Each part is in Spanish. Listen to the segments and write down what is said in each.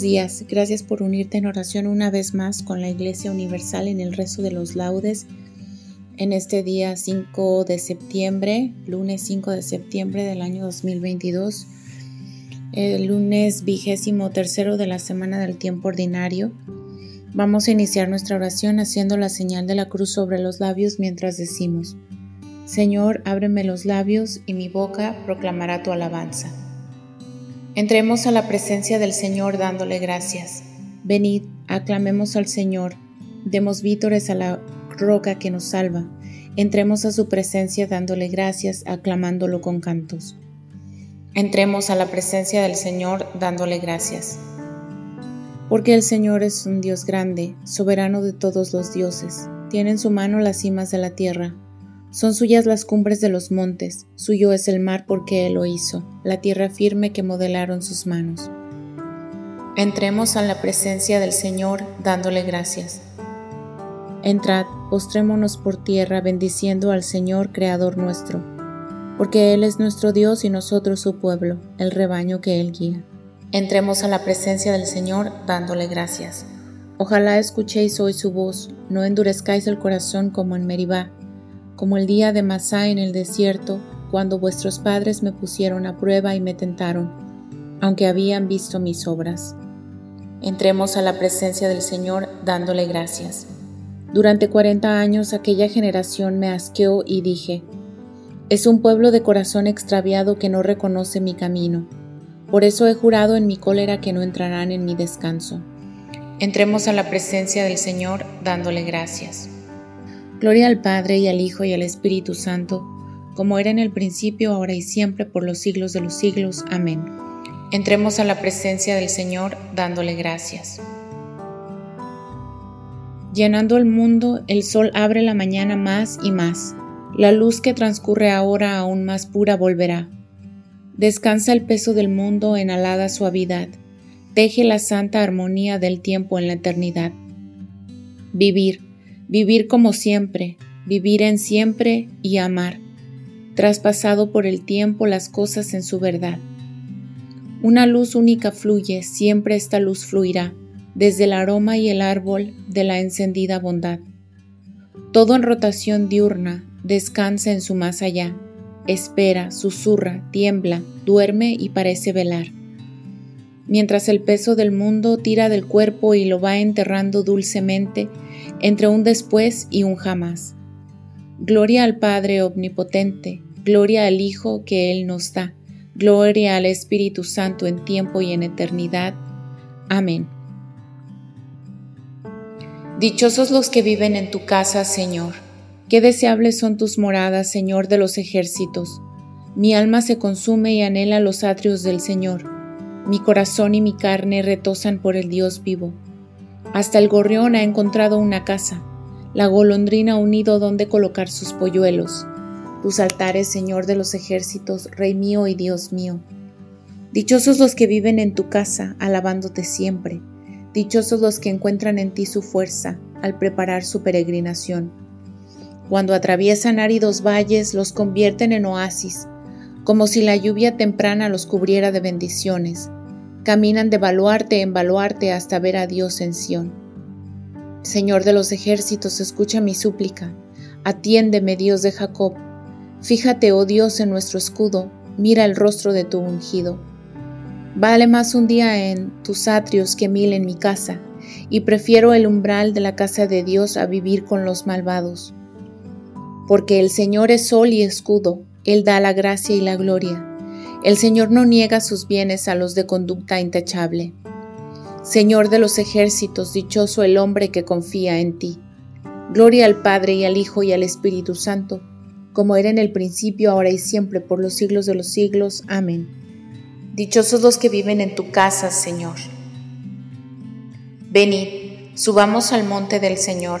Días. Gracias por unirte en oración una vez más con la Iglesia Universal en el rezo de los laudes en este día 5 de septiembre, lunes 5 de septiembre del año 2022, el lunes vigésimo tercero de la semana del tiempo ordinario. Vamos a iniciar nuestra oración haciendo la señal de la cruz sobre los labios mientras decimos, Señor, ábreme los labios y mi boca proclamará tu alabanza. Entremos a la presencia del Señor dándole gracias. Venid, aclamemos al Señor, demos vítores a la roca que nos salva. Entremos a su presencia dándole gracias, aclamándolo con cantos. Entremos a la presencia del Señor dándole gracias. Porque el Señor es un Dios grande, soberano de todos los dioses. Tiene en su mano las cimas de la tierra son suyas las cumbres de los montes, suyo es el mar porque él lo hizo, la tierra firme que modelaron sus manos. Entremos a la presencia del Señor dándole gracias. Entrad, postrémonos por tierra bendiciendo al Señor Creador nuestro, porque Él es nuestro Dios y nosotros su pueblo, el rebaño que Él guía. Entremos a la presencia del Señor dándole gracias. Ojalá escuchéis hoy su voz, no endurezcáis el corazón como en Meribá, como el día de Masá en el desierto, cuando vuestros padres me pusieron a prueba y me tentaron, aunque habían visto mis obras. Entremos a la presencia del Señor dándole gracias. Durante cuarenta años aquella generación me asqueó y dije, es un pueblo de corazón extraviado que no reconoce mi camino. Por eso he jurado en mi cólera que no entrarán en mi descanso. Entremos a la presencia del Señor dándole gracias. Gloria al Padre y al Hijo y al Espíritu Santo, como era en el principio, ahora y siempre, por los siglos de los siglos. Amén. Entremos a la presencia del Señor dándole gracias. Llenando el mundo, el sol abre la mañana más y más. La luz que transcurre ahora aún más pura volverá. Descansa el peso del mundo en alada suavidad. Teje la santa armonía del tiempo en la eternidad. Vivir, vivir como siempre, vivir en siempre y amar, traspasado por el tiempo las cosas en su verdad. Una luz única fluye, siempre esta luz fluirá, desde el aroma y el árbol de la encendida bondad. Todo en rotación diurna, descansa en su más allá, espera, susurra, tiembla, duerme y parece velar. Mientras el peso del mundo tira del cuerpo y lo va enterrando dulcemente, entre un después y un jamás. Gloria al Padre Omnipotente, gloria al Hijo que Él nos da, gloria al Espíritu Santo en tiempo y en eternidad. Amén. Dichosos los que viven en tu casa, Señor. Qué deseables son tus moradas, Señor de los ejércitos. Mi alma se consume y anhela los atrios del Señor. Mi corazón y mi carne retosan por el Dios vivo. Hasta el gorrión ha encontrado una casa, la golondrina un nido donde colocar sus polluelos. Tus altares, Señor de los ejércitos, Rey mío y Dios mío. Dichosos los que viven en tu casa, alabándote siempre. Dichosos los que encuentran en ti su fuerza al preparar su peregrinación. Cuando atraviesan áridos valles, los convierten en oasis, como si la lluvia temprana los cubriera de bendiciones. Caminan de baluarte en baluarte hasta ver a Dios en Sión. Señor de los ejércitos, escucha mi súplica. Atiéndeme, Dios de Jacob. Fíjate, oh Dios, en nuestro escudo, mira el rostro de tu ungido. Vale más un día en tus atrios que mil en mi casa, y prefiero el umbral de la casa de Dios a vivir con los malvados. Porque el Señor es sol y escudo, Él da la gracia y la gloria. El Señor no niega sus bienes a los de conducta intachable. Señor de los ejércitos, dichoso el hombre que confía en ti. Gloria al Padre y al Hijo y al Espíritu Santo, como era en el principio, ahora y siempre, por los siglos de los siglos. Amén. Dichosos los que viven en tu casa, Señor. Venid, subamos al monte del Señor.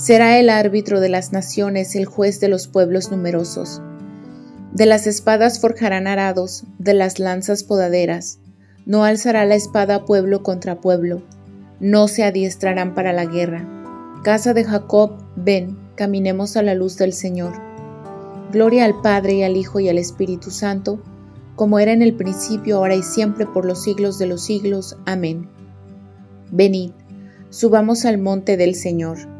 Será el árbitro de las naciones, el juez de los pueblos numerosos. De las espadas forjarán arados, de las lanzas podaderas. No alzará la espada pueblo contra pueblo, no se adiestrarán para la guerra. Casa de Jacob, ven, caminemos a la luz del Señor. Gloria al Padre y al Hijo y al Espíritu Santo, como era en el principio, ahora y siempre, por los siglos de los siglos. Amén. Venid, subamos al monte del Señor.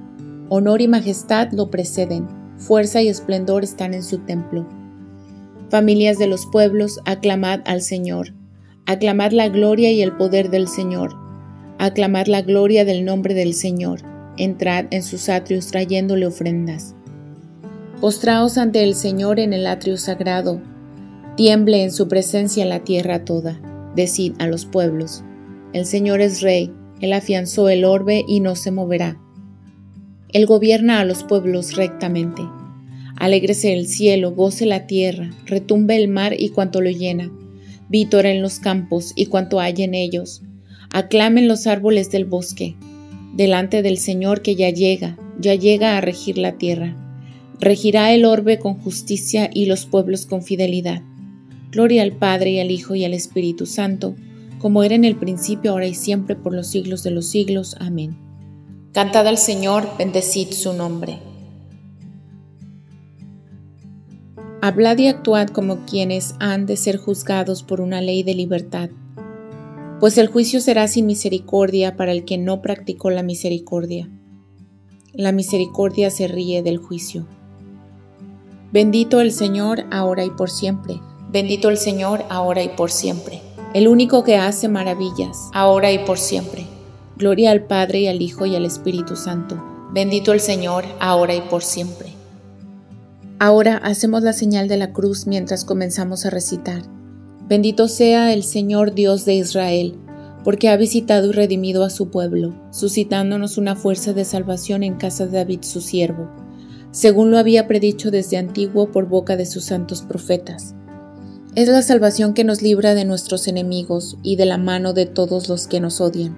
Honor y majestad lo preceden, fuerza y esplendor están en su templo. Familias de los pueblos, aclamad al Señor, aclamad la gloria y el poder del Señor, aclamad la gloria del nombre del Señor, entrad en sus atrios trayéndole ofrendas. Postraos ante el Señor en el atrio sagrado, tiemble en su presencia la tierra toda. Decid a los pueblos, el Señor es rey, él afianzó el orbe y no se moverá. Él gobierna a los pueblos rectamente. Alégrese el cielo, goce la tierra, retumbe el mar y cuanto lo llena, vítor en los campos y cuanto hay en ellos. Aclamen los árboles del bosque, delante del Señor que ya llega, ya llega a regir la tierra. Regirá el orbe con justicia y los pueblos con fidelidad. Gloria al Padre y al Hijo y al Espíritu Santo, como era en el principio, ahora y siempre, por los siglos de los siglos. Amén. Cantad al Señor, bendecid su nombre. Hablad y actuad como quienes han de ser juzgados por una ley de libertad, pues el juicio será sin misericordia para el que no practicó la misericordia. La misericordia se ríe del juicio. Bendito el Señor ahora y por siempre. Bendito el Señor ahora y por siempre. El único que hace maravillas, ahora y por siempre. Gloria al Padre y al Hijo y al Espíritu Santo. Bendito el Señor ahora y por siempre. Ahora hacemos la señal de la cruz mientras comenzamos a recitar. Bendito sea el Señor Dios de Israel, porque ha visitado y redimido a su pueblo, suscitándonos una fuerza de salvación en casa de David su siervo según lo había predicho desde antiguo por boca de sus santos profetas. Es la salvación que nos libra de nuestros enemigos y de la mano de todos los que nos odian,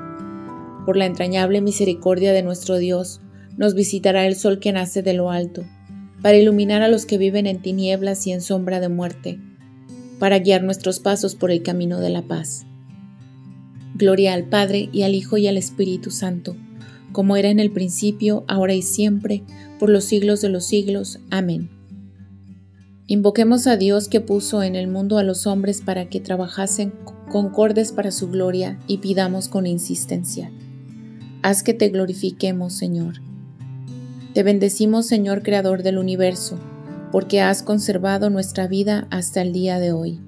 Por la entrañable misericordia de nuestro Dios, nos visitará el sol que nace de lo alto, para iluminar a los que viven en tinieblas y en sombra de muerte, para guiar nuestros pasos por el camino de la paz. Gloria al Padre y al Hijo y al Espíritu Santo, como era en el principio, ahora y siempre, por los siglos de los siglos. Amén. Invoquemos a Dios que puso en el mundo a los hombres para que trabajasen concordes para su gloria y pidamos con insistencia. Haz que te glorifiquemos, Señor. Te bendecimos, Señor Creador del universo, porque has conservado nuestra vida hasta el día de hoy.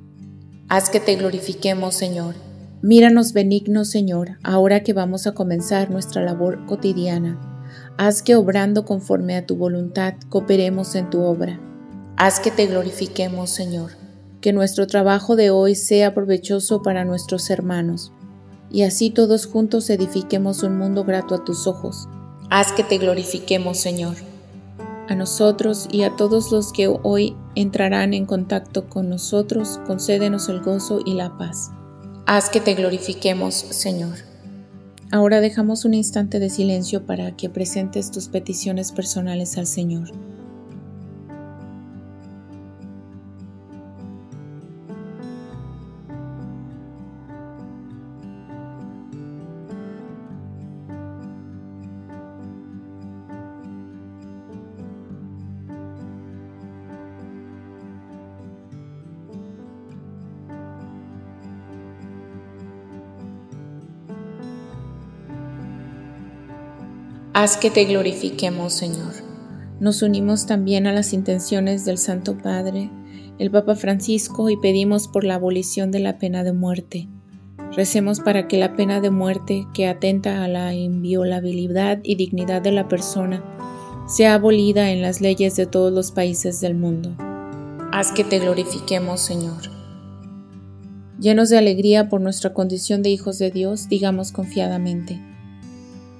Haz que te glorifiquemos, Señor. Míranos benigno, Señor, ahora que vamos a comenzar nuestra labor cotidiana. Haz que obrando conforme a tu voluntad cooperemos en tu obra. Haz que te glorifiquemos, Señor, que nuestro trabajo de hoy sea provechoso para nuestros hermanos, y así todos juntos edifiquemos un mundo grato a tus ojos. Haz que te glorifiquemos, Señor. A nosotros y a todos los que hoy entrarán en contacto con nosotros, concédenos el gozo y la paz. Haz que te glorifiquemos, Señor. Ahora dejamos un instante de silencio para que presentes tus peticiones personales al Señor. Haz que te glorifiquemos, Señor. Nos unimos también a las intenciones del Santo Padre, el Papa Francisco, y pedimos por la abolición de la pena de muerte. Recemos para que la pena de muerte, que atenta a la inviolabilidad y dignidad de la persona, sea abolida en las leyes de todos los países del mundo. Haz que te glorifiquemos, Señor. Llenos de alegría por nuestra condición de hijos de Dios, digamos confiadamente,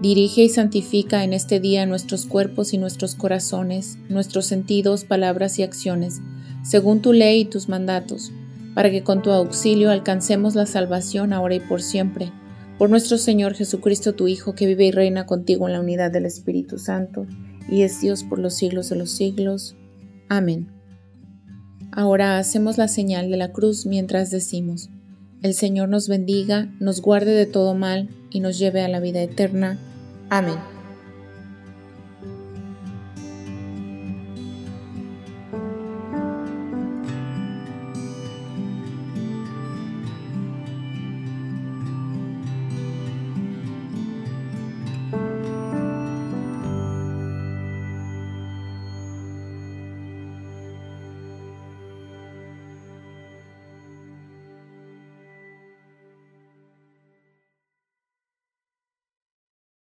Dirige y santifica en este día nuestros cuerpos y nuestros corazones, nuestros sentidos, palabras y acciones, según tu ley y tus mandatos, para que con tu auxilio alcancemos la salvación ahora y por siempre. Por nuestro Señor Jesucristo, tu Hijo, que vive y reina contigo en la unidad del Espíritu Santo, y es Dios por los siglos de los siglos. Amén. Ahora hacemos la señal de la cruz mientras decimos, el Señor nos bendiga, nos guarde de todo mal y nos lleve a la vida eterna. Amén.